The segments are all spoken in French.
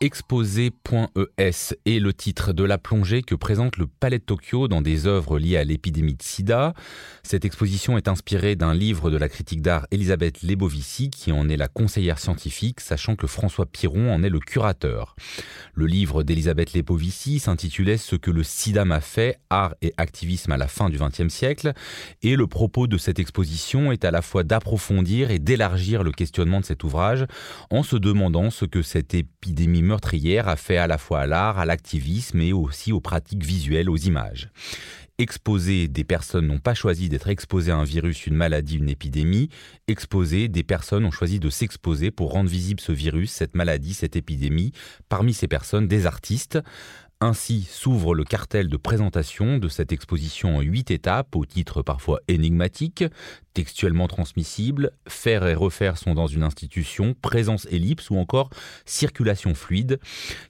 Exposé.es est le titre de la plongée que présente le Palais de Tokyo dans des œuvres liées à l'épidémie de sida. Cette exposition est inspirée d'un livre de la critique d'art Elisabeth Lebovici qui en est la conseillère scientifique, sachant que François Piron en est le curateur. Le livre d'Elisabeth Lebovici s'intitulait Ce que le sida m'a fait, art et activisme à la fin du XXe siècle, et le propos de cette exposition est à la fois d'approfondir et d'élargir le questionnement de cet ouvrage en se demandant ce que cette épidémie meurtrière a fait à la fois à l'art, à l'activisme et aussi aux pratiques visuelles, aux images. Exposer des personnes n'ont pas choisi d'être exposées à un virus, une maladie, une épidémie. Exposer des personnes ont choisi de s'exposer pour rendre visible ce virus, cette maladie, cette épidémie. Parmi ces personnes, des artistes. Ainsi s'ouvre le cartel de présentation de cette exposition en huit étapes, au titre parfois énigmatique, textuellement transmissible, faire et refaire sont dans une institution, présence ellipse ou encore circulation fluide,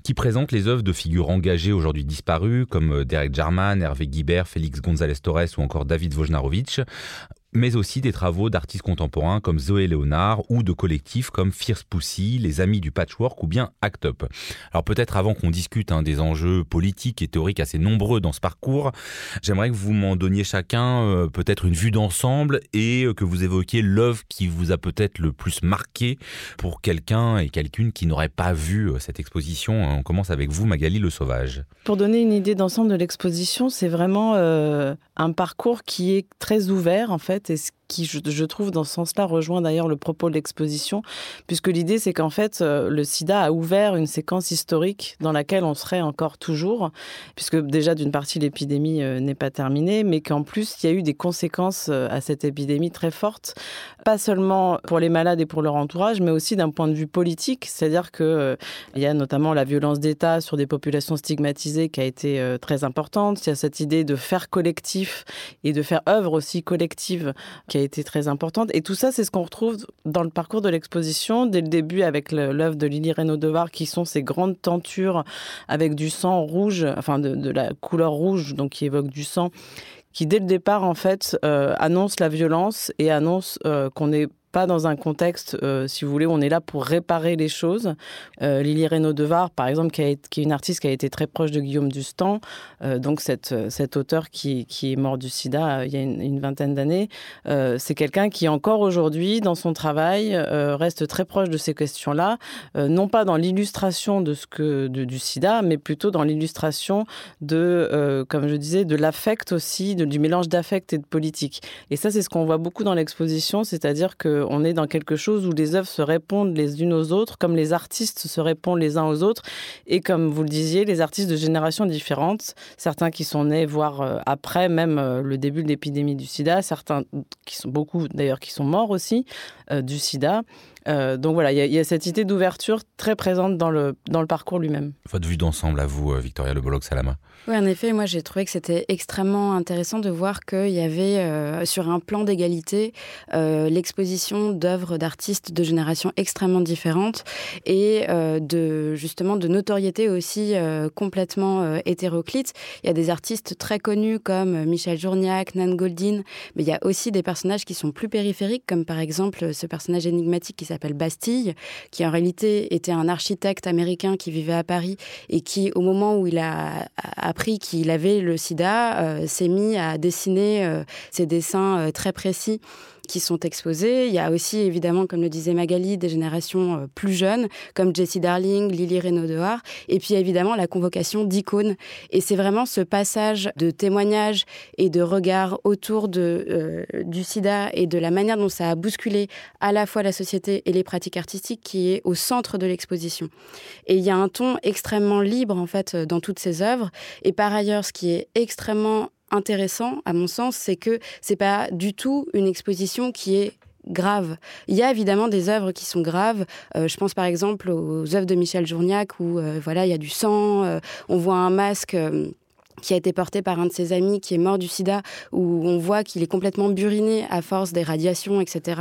qui présente les œuvres de figures engagées aujourd'hui disparues comme Derek Jarman, Hervé Guibert, Félix González Torres ou encore David Wojnarowicz, mais aussi des travaux d'artistes contemporains comme Zoé Léonard ou de collectifs comme Fierce Pussy, les Amis du Patchwork ou bien Act Up. Alors peut-être avant qu'on discute hein, des enjeux politiques et théoriques assez nombreux dans ce parcours, j'aimerais que vous m'en donniez chacun euh, peut-être une vue d'ensemble et euh, que vous évoquiez l'œuvre qui vous a peut-être le plus marqué pour quelqu'un et quelqu'une qui n'aurait pas vu euh, cette exposition. On commence avec vous, Magali Le Sauvage. Pour donner une idée d'ensemble de l'exposition, c'est vraiment un parcours qui est très ouvert en fait ce qui, je, trouve, dans ce sens-là, rejoint d'ailleurs le propos de l'exposition, puisque l'idée, c'est qu'en fait, euh, le sida a ouvert une séquence historique dans laquelle on serait encore toujours, puisque déjà, d'une partie, l'épidémie euh, n'est pas terminée, mais qu'en plus, il y a eu des conséquences euh, à cette épidémie très fortes, pas seulement pour les malades et pour leur entourage, mais aussi d'un point de vue politique, c'est-à-dire qu'il il y a notamment la violence d'État sur des populations stigmatisées qui a été très importante, il y a cette idée de faire collectif et de faire œuvre aussi collective qui a été très importante. Et tout ça, c'est ce qu'on retrouve dans le parcours de l'exposition, dès le début avec l'œuvre de Lily Reynaud-Devar, qui sont ces grandes tentures avec du sang rouge, enfin de, la couleur rouge, donc qui évoque du sang qui dès le départ en fait euh, annonce la violence et annonce euh, qu'on est dans un contexte, euh, si vous voulez, on est là pour réparer les choses. Euh, Lily Reynaud-Devar, par exemple, qui, est une artiste qui a été très proche de Guillaume Dustan, euh, donc cette, cet auteur qui, qui, est mort du sida il y a une, vingtaine d'années, c'est quelqu'un qui encore aujourd'hui, dans son travail, reste très proche de ces questions-là, non pas dans l'illustration de ce que du sida, mais plutôt dans l'illustration de, comme je disais, de l'affect aussi, de, du mélange d'affect et de politique. Et ça, c'est ce qu'on voit beaucoup dans l'exposition, c'est-à-dire que on est dans quelque chose où les œuvres se répondent les unes aux autres, comme les artistes se répondent les uns aux autres, et comme vous le disiez, les artistes de générations différentes, certains qui sont nés, voire euh, après même euh, le début de l'épidémie du sida, certains qui sont beaucoup d'ailleurs qui sont morts aussi euh, du sida. Donc voilà, il y, a cette idée d'ouverture très présente dans le, dans le parcours lui-même. Votre vue d'ensemble à vous, Victoria Le Bolloc-Salama oui, en effet, moi j'ai trouvé que c'était extrêmement intéressant de voir qu'il y avait sur un plan d'égalité l'exposition d'œuvres d'artistes de générations extrêmement différentes et euh, de justement de notoriété aussi euh, complètement euh, hétéroclite. Il y a des artistes très connus comme Michel Journiac, Nan Goldin, mais il y a aussi des personnages qui sont plus périphériques, comme par exemple ce personnage énigmatique qui s'appelle Bastille, qui en réalité était un architecte américain qui vivait à Paris et qui, au moment où il a appris qu'il avait le sida, s'est mis à dessiner ses dessins très précis qui sont exposés. Il y a aussi, évidemment, comme le disait Magali, des générations euh, plus jeunes, comme Jessie Darling, Lily Reynaud-Dehar, et puis évidemment la convocation d'icônes. Et c'est vraiment ce passage de témoignages et de regards autour de, euh, du sida et de la manière dont ça a bousculé à la fois la société et les pratiques artistiques qui est au centre de l'exposition. Et il y a un ton extrêmement libre, en fait, dans toutes ces œuvres. Et par ailleurs, ce qui est extrêmement intéressant, à mon sens, c'est que c'est pas du tout une exposition qui est grave. Il y a évidemment des œuvres qui sont graves. Euh, je pense par exemple aux œuvres de Michel Journiac où euh, voilà il y a du sang, euh, on voit un masque qui a été porté par un de ses amis qui est mort du sida, où on voit qu'il est complètement buriné à force des radiations, etc.,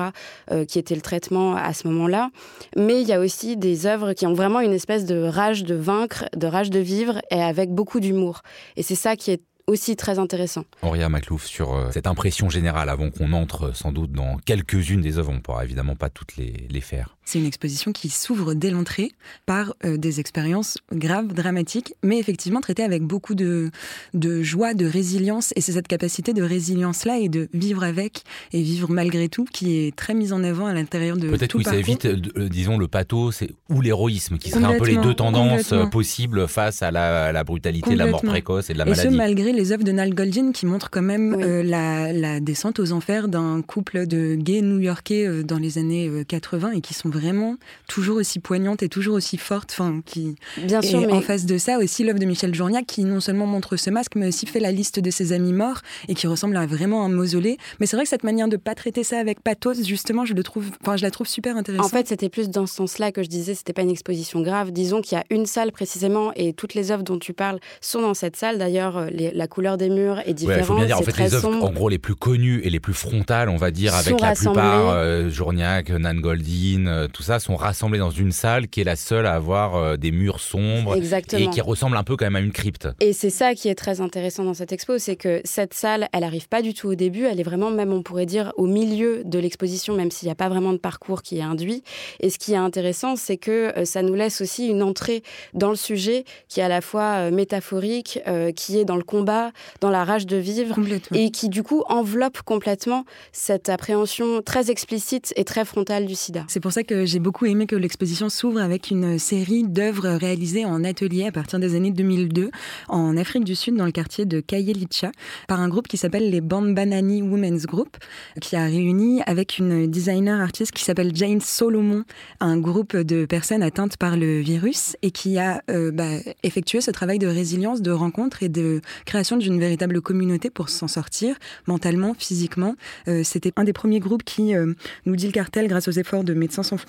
qui était le traitement à ce moment-là. Mais il y a aussi des œuvres qui ont vraiment une espèce de rage de vaincre, de rage de vivre, et avec beaucoup d'humour. Et c'est ça qui est aussi très intéressant. Auria Maclouf, sur euh, cette impression générale, avant qu'on entre sans doute dans quelques-unes des œuvres, on ne pourra évidemment pas toutes les faire. C'est une exposition qui s'ouvre dès l'entrée par euh, des expériences graves, dramatiques, mais effectivement traitées avec beaucoup de, de joie, de résilience. Et c'est cette capacité de résilience-là et de vivre avec et vivre malgré tout qui est très mise en avant à l'intérieur de Peut-être oui, ça parcours. évite, euh, disons, le pathos ou l'héroïsme, qui seraient un peu les deux tendances euh, possibles face à la, à la brutalité, de la mort précoce et de la Et ce, maladie. malgré les œuvres de Nal Goldin qui montrent quand même Oui. euh, la, la descente aux enfers d'un couple de gays new-yorkais euh, dans les années euh, 80 et qui sont vraiment toujours aussi poignantes et toujours aussi fortes. Enfin, qui... Bien sûr, et mais en face de ça, aussi l'œuvre de Michel Journiac qui non seulement montre ce masque, mais aussi fait la liste de ses amis morts et qui ressemble à vraiment un mausolée. Mais c'est vrai que cette manière de pas traiter ça avec pathos, justement, je, le trouve, enfin, je la trouve super intéressante. En fait, c'était plus dans ce sens-là que je disais, c'était pas une exposition grave. Disons qu'il y a une salle précisément et toutes les œuvres dont tu parles sont dans cette salle. D'ailleurs, euh, la couleur des murs est Ouais, il différente. faut bien dire, en fait, les œuvres, en gros, les plus connues et les plus frontales, on va dire, avec la plupart, euh, Journiac, Nan Goldin, euh, tout ça, sont rassemblés dans une salle qui est la seule à avoir euh, des murs sombres Exactement. et qui ressemble un peu quand même à une crypte. Et c'est ça qui est très intéressant dans cette expo, c'est que cette salle, elle arrive pas du tout au début, elle est vraiment même, on pourrait dire, au milieu de l'exposition, même s'il n'y a pas vraiment de parcours qui est induit. Et ce qui est intéressant, c'est que euh, ça nous laisse aussi une entrée dans le sujet qui est à la fois euh, métaphorique, euh, qui est dans le combat, dans la rage de vivre, et qui du coup enveloppe complètement cette appréhension très explicite et très frontale du sida. C'est pour ça que j'ai beaucoup aimé que l'exposition s'ouvre avec une série d'œuvres réalisées en atelier à partir des années 2002 en Afrique du Sud, dans le quartier de Kayelicha, par un groupe qui s'appelle les Bambanani Women's Group, qui a réuni avec une designer artiste qui s'appelle Jane Solomon, un groupe de personnes atteintes par le virus et qui a euh, bah, effectué ce travail de résilience, de rencontre et de création d'une véritable communauté pour s'en sortir mentalement, physiquement. Euh, C'était un des premiers groupes qui, euh, nous dit le cartel, grâce aux efforts de Médecins sans frontières,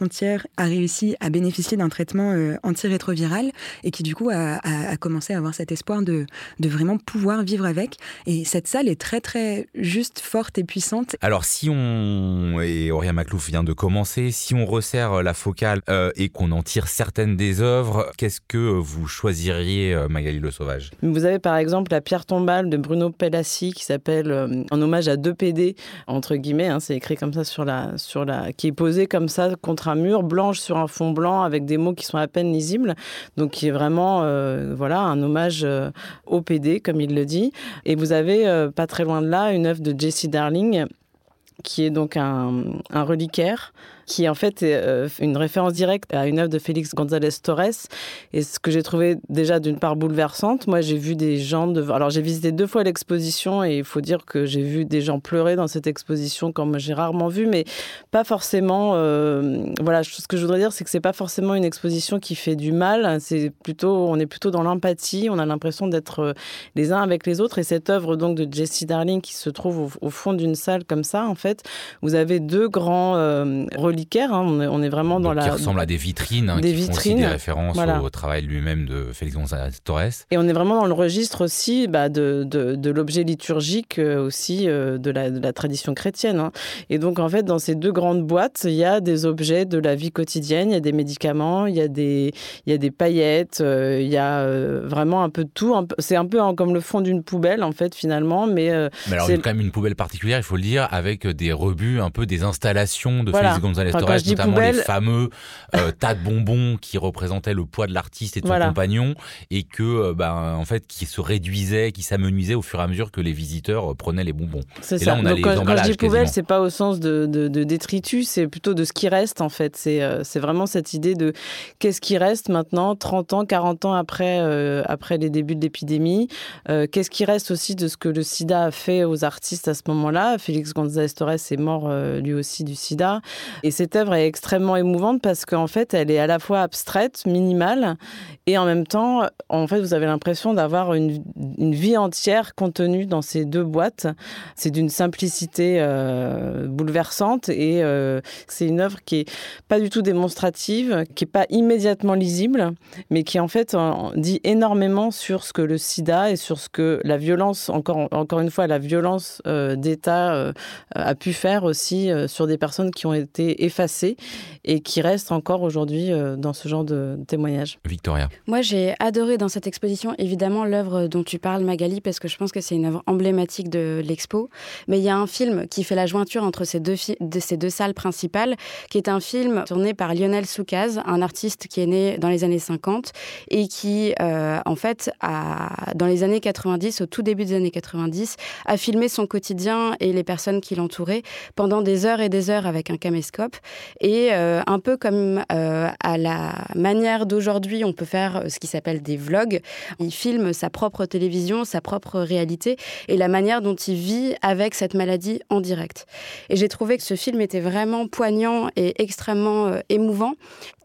a réussi à bénéficier d'un traitement euh, antirétroviral et qui du coup a, a- a commencé à avoir cet espoir de, de vraiment pouvoir vivre avec. Et cette salle est très très juste, forte et puissante. Alors, si on, et Auria Maclouf vient de commencer, si on resserre la focale euh, et qu'on en tire certaines des œuvres, qu'est-ce que vous choisiriez, euh, Magali Le Sauvage? Vous avez par exemple la pierre tombale de Bruno Pellassi qui s'appelle euh, En hommage à deux PD, entre guillemets, hein, c'est écrit comme ça sur la, sur la. qui est posée comme ça contre un mur, blanche sur un fond blanc avec des mots qui sont à peine lisibles. Donc qui est vraiment euh, voilà, un hommage euh, au PD, comme il le dit. Et vous avez euh, pas très loin de là une œuvre de Jessie Darling qui est donc un, un reliquaire qui en fait est euh, une référence directe à une œuvre de Félix González Torres. Et ce que j'ai trouvé déjà d'une part bouleversante, moi j'ai vu des gens de... Alors j'ai visité deux fois l'exposition et il faut dire que j'ai vu des gens pleurer dans cette exposition comme j'ai rarement vu, mais pas forcément... euh, Voilà, ce que je voudrais dire c'est que c'est pas forcément une exposition qui fait du mal, c'est plutôt... On est plutôt dans l'empathie, on a l'impression d'être euh, les uns avec les autres. Et cette œuvre donc de Jessie Darling qui se trouve au, fond d'une salle comme ça, en fait, vous avez deux grands euh, hein. On, est, on est vraiment dans la Qui ressemblent à des vitrines, hein, des qui font aussi vitrines, des références voilà. au travail lui-même de Félix González Torres. Et on est vraiment dans le registre aussi bah, de, de, de l'objet liturgique euh, aussi euh, de, la, de la tradition chrétienne. hein. Et donc en fait dans ces deux grandes boîtes, il y a des objets de la vie quotidienne, il y a des médicaments, il y a des, il y a des paillettes, euh, il y a euh, vraiment un peu de tout. C'est un peu hein, comme le fond d'une poubelle en fait finalement, mais euh, Mais alors, C'est- il y a quand même une poubelle particulière, il faut le dire, avec des rebuts, un peu des installations de Voilà. Félix González Enfin, Torres, je dis notamment poubelle- les fameux euh, tas de bonbons qui représentaient le poids de l'artiste et de son Voilà. compagnon, et que, ben, en fait, qui se réduisaient, qui s'amenuisaient au fur et à mesure que les visiteurs euh, prenaient les bonbons. C'est ça. là, on a Donc, les quand, quand je dis poubelle, c'est pas au sens de, de, de détritus, c'est plutôt de ce qui reste en fait. C'est euh, vraiment cette idée de qu'est-ce qui reste maintenant, 30 ans, 40 ans après, euh, après les débuts de l'épidémie. Qu'est-ce qui reste aussi de ce que le sida a fait aux artistes à ce moment-là? Félix González Torres est mort lui aussi du sida. Et cette œuvre est extrêmement émouvante parce qu'en fait, elle est à la fois abstraite, minimale, et en même temps, en fait, vous avez l'impression d'avoir une, vie entière contenue dans ces deux boîtes. C'est d'une simplicité euh, bouleversante et euh, c'est une œuvre qui est pas du tout démonstrative, qui est pas immédiatement lisible, mais qui en fait dit énormément sur ce que le SIDA et sur ce que la violence, encore encore une fois, la violence euh, d'État a pu faire aussi sur des personnes qui ont été effacées et qui restent encore aujourd'hui dans ce genre de témoignages. Victoria. Moi, j'ai adoré dans cette exposition, évidemment, l'œuvre dont tu parles, Magali, parce que je pense que c'est une œuvre emblématique de l'expo. Mais il y a un film qui fait la jointure entre ces deux, de ces deux salles principales, qui est un film tourné par Lionel Soukaz, un artiste qui est né dans les années 50 et qui, euh, en fait, a, dans les années 90, au tout début des années 90, a filmé son quotidien et les personnes qui l'entouraient pendant des heures et des heures avec un caméscope. Et euh, un peu comme euh, à la manière d'aujourd'hui, on peut faire ce qui s'appelle des vlogs. Il filme sa propre télévision, sa propre réalité et la manière dont il vit avec cette maladie en direct. Et j'ai trouvé que ce film était vraiment poignant et extrêmement émouvant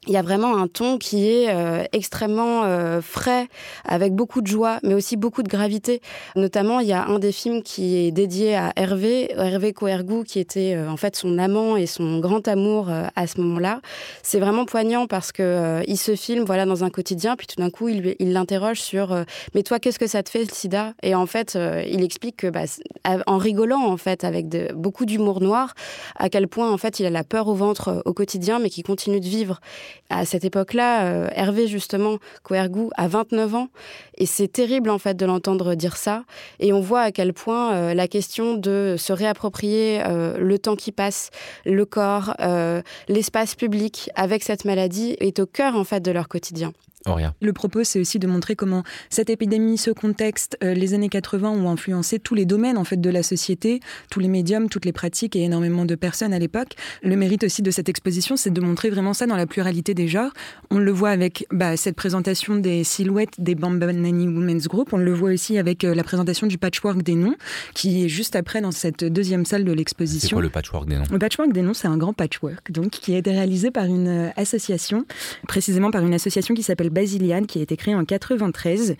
il y a vraiment un ton qui est euh, extrêmement euh, frais, avec beaucoup de joie, mais aussi beaucoup de gravité. Notamment, il y a un des films qui est dédié à Hervé, Hervé Coergou, qui était euh, en fait son amant et son grand amour à ce moment-là. C'est vraiment poignant parce que il se filme voilà dans un quotidien, puis tout d'un coup, il l'interroge sur mais toi, qu'est-ce que ça te fait le SIDA? Et en fait, il explique que bah, en rigolant en fait avec beaucoup d'humour noir, à quel point en fait il a la peur au ventre au quotidien, mais qui continue de vivre. À cette époque-là, euh, Hervé, justement, Coergou, a 29 ans. Et c'est terrible, en fait, de l'entendre dire ça. Et on voit à quel point euh, la question de se réapproprier euh, le temps qui passe, le corps, l'espace public avec cette maladie est au cœur, en fait, de leur quotidien. Le propos, c'est aussi de montrer comment cette épidémie, ce contexte, euh, les années 80 ont influencé tous les domaines en fait de la société, tous les médiums, toutes les pratiques et énormément de personnes à l'époque. Le mérite aussi de cette exposition, c'est de montrer vraiment ça dans la pluralité des genres. On le voit avec bah, cette présentation des silhouettes des Bambanani Women's Group. On le voit aussi avec euh, la présentation du patchwork des noms, qui est juste après dans cette deuxième salle de l'exposition. C'est quoi le patchwork des noms? Le patchwork des noms, c'est un grand patchwork, donc qui a été réalisé par une euh, association, précisément par une association qui s'appelle Basiliane qui a été créée en 93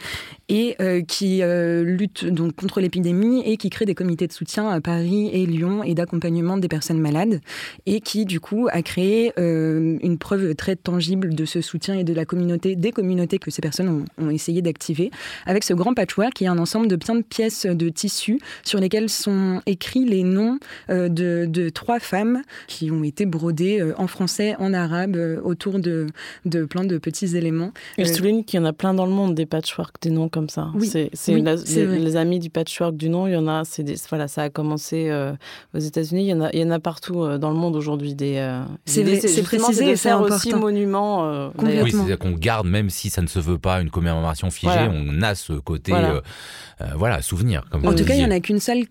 et euh, qui euh, lutte donc contre l'épidémie et qui crée des comités de soutien à Paris et Lyon et d'accompagnement des personnes malades et qui du coup a créé euh, une preuve très tangible de ce soutien et de la communauté, des communautés que ces personnes ont, essayé d'activer avec ce grand patchwork qui est un ensemble de plein de pièces de tissus sur lesquelles sont écrits les noms de, trois femmes qui ont été brodées en français, en arabe autour de plein de petits éléments je souligne qu'il y en a plein dans le monde des patchwork, des noms comme ça. Oui, c'est les, amis du patchwork du nom. Il y en a. C'est voilà, ça a commencé euh, aux États-Unis. Il y en a, il y en a partout euh, dans le monde aujourd'hui des. Euh, c'est précisé, c'est faire aussi monument. oui, c'est-à-dire qu'on garde même si ça ne se veut pas une commémoration figée, on a ce côté, voilà, souvenir. Comme en tout cas, il y en a qu'une seule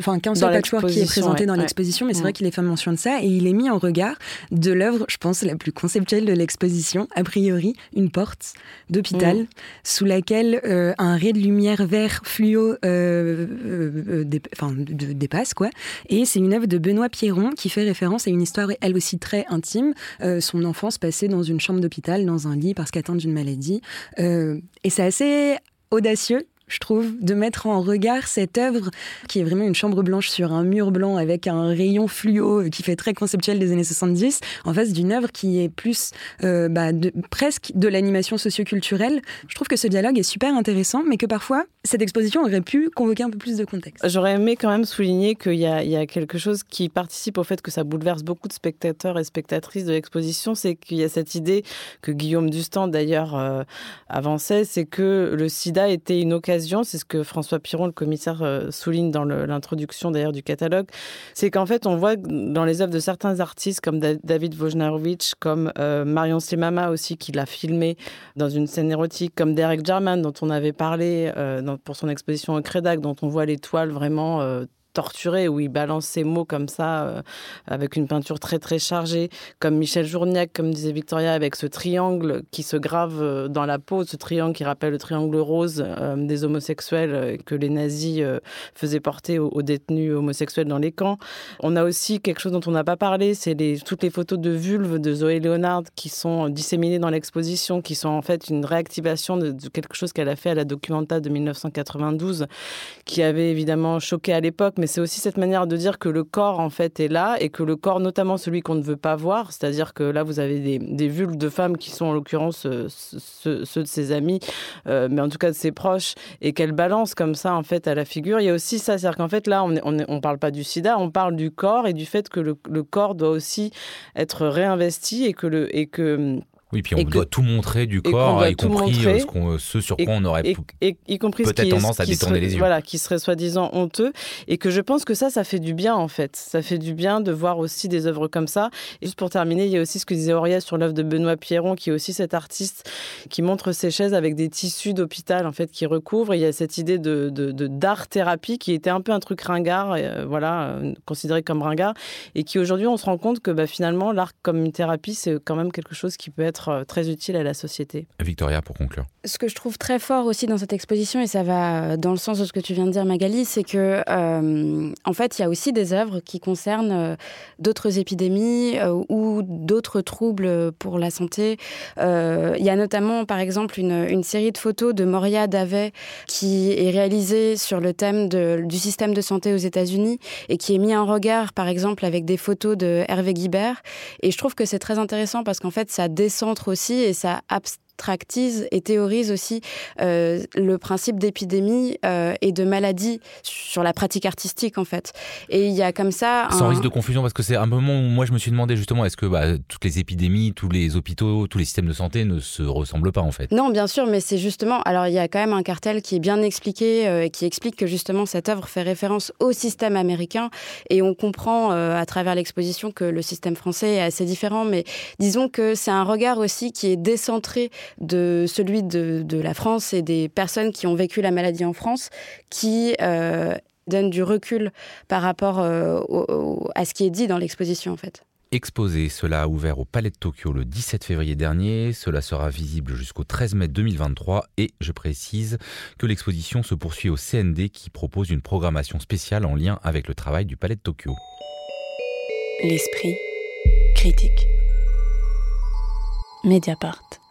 enfin qu'un seul patchwork qui est présenté dans l'exposition, mais c'est vrai qu'il est fait mention de ça et il est mis en regard de l'œuvre, je pense, la plus conceptuelle de l'exposition, a priori, une porte d'hôpital mm. sous laquelle euh, un ray de lumière vert fluo euh, euh, dépasse, quoi. Et c'est une œuvre de Benoît Pierron qui fait référence à une histoire, elle aussi très intime, son enfance passée dans une chambre d'hôpital, dans un lit parce qu'atteinte d'une maladie. et c'est assez audacieux je trouve, de mettre en regard cette œuvre qui est vraiment une chambre blanche sur un mur blanc avec un rayon fluo qui fait très conceptuel des années 70, en face d'une œuvre qui est plus euh, bah, presque de l'animation socioculturelle. Je trouve que ce dialogue est super intéressant, mais que parfois, cette exposition aurait pu convoquer un peu plus de contexte. J'aurais aimé quand même souligner qu'il y, y, a quelque chose qui participe au fait que ça bouleverse beaucoup de spectateurs et spectatrices de l'exposition, c'est qu'il y a cette idée que Guillaume Dustan d'ailleurs euh, avançait, c'est que le sida était une occasion c'est ce que François Piron, le commissaire, euh, souligne dans l'introduction d'ailleurs du catalogue, c'est qu'en fait on voit dans les œuvres de certains artistes comme David Wojnarowicz, comme euh, Marion Semama aussi qui l'a filmé dans une scène érotique, comme Derek Jarman dont on avait parlé euh, pour son exposition au Crédac, dont on voit l'étoile vraiment torturé, où il balance ses mots comme ça, euh, avec une peinture très très chargée, comme Michel Journiac, comme disait Victoria, avec ce triangle qui se grave euh, dans la peau, ce triangle qui rappelle le triangle rose euh, des homosexuels que les nazis faisaient porter aux, détenus homosexuels dans les camps. On a aussi quelque chose dont on n'a pas parlé, c'est les, toutes les photos de vulve de Zoé Leonard qui sont disséminées dans l'exposition, qui sont en fait une réactivation de, de quelque chose qu'elle a fait à la Documenta de 1992, qui avait évidemment choqué à l'époque, c'est aussi cette manière de dire que le corps en fait est là et que le corps, notamment celui qu'on ne veut pas voir, c'est-à-dire que là vous avez des, vulves de femmes qui sont en l'occurrence euh, ceux, de ses amis, euh, mais en tout cas de ses proches, et qu'elle balance comme ça en fait à la figure. Il y a aussi ça, c'est-à-dire qu'en fait là on ne parle pas du sida, on parle du corps et du fait que le, le corps doit aussi être réinvesti et que le et que oui, puis on doit tout montrer du corps, y compris euh, ce, ce, sur quoi on aurait peut-être tendance à détourner les yeux. Voilà, qui serait soi-disant honteux. Et que je pense que ça, ça fait du bien, en fait. Ça fait du bien de voir aussi des œuvres comme ça. Et juste pour terminer, il y a aussi ce que disait Auréa sur l'œuvre de Benoît Pierron, qui est aussi cet artiste qui montre ses chaises avec des tissus d'hôpital, en fait, qui recouvrent. il y a cette idée de, d'art-thérapie qui était un peu un truc ringard, euh, voilà, euh, considéré comme ringard. Et qui aujourd'hui, on se rend compte que bah, finalement, l'art comme une thérapie, c'est quand même quelque chose qui peut être euh, très utile à la société. Victoria, pour conclure. Ce que je trouve très fort aussi dans cette exposition, et ça va euh, dans le sens de ce que tu viens de dire, Magali, c'est que euh, en fait, il y a aussi des œuvres qui concernent d'autres épidémies ou d'autres troubles pour la santé. il y a notamment, par exemple, une, une série de photos de Moria Davet qui est réalisée sur le thème de, du système de santé aux États-Unis et qui est mis en regard, par exemple, avec des photos de Hervé Guibert. Et je trouve que c'est très intéressant parce qu'en fait, ça descend aussi et ça abstractise et théorise aussi euh, le principe d'épidémie euh, et de maladie sur la pratique artistique en fait. Et il y a comme ça... Sans risque de confusion parce que c'est un moment où moi je me suis demandé justement est-ce que bah, toutes les épidémies, tous les hôpitaux, tous les systèmes de santé ne se ressemblent pas en fait? Non bien sûr mais c'est justement... Alors il y a quand même un cartel qui est bien expliqué euh, et qui explique que justement cette œuvre fait référence au système américain et on comprend à travers l'exposition que le système français est assez différent mais disons que c'est un regard aussi qui est décentré de celui de, la France et des personnes qui ont vécu la maladie en France, qui euh, donne du recul par rapport euh, à ce qui est dit dans l'exposition en fait. Exposé, cela a ouvert au Palais de Tokyo le 17 février dernier, cela sera visible jusqu'au 13 mai 2023 et je précise que l'exposition se poursuit au CND qui propose une programmation spéciale en lien avec le travail du Palais de Tokyo. L'esprit critique. Mediapart.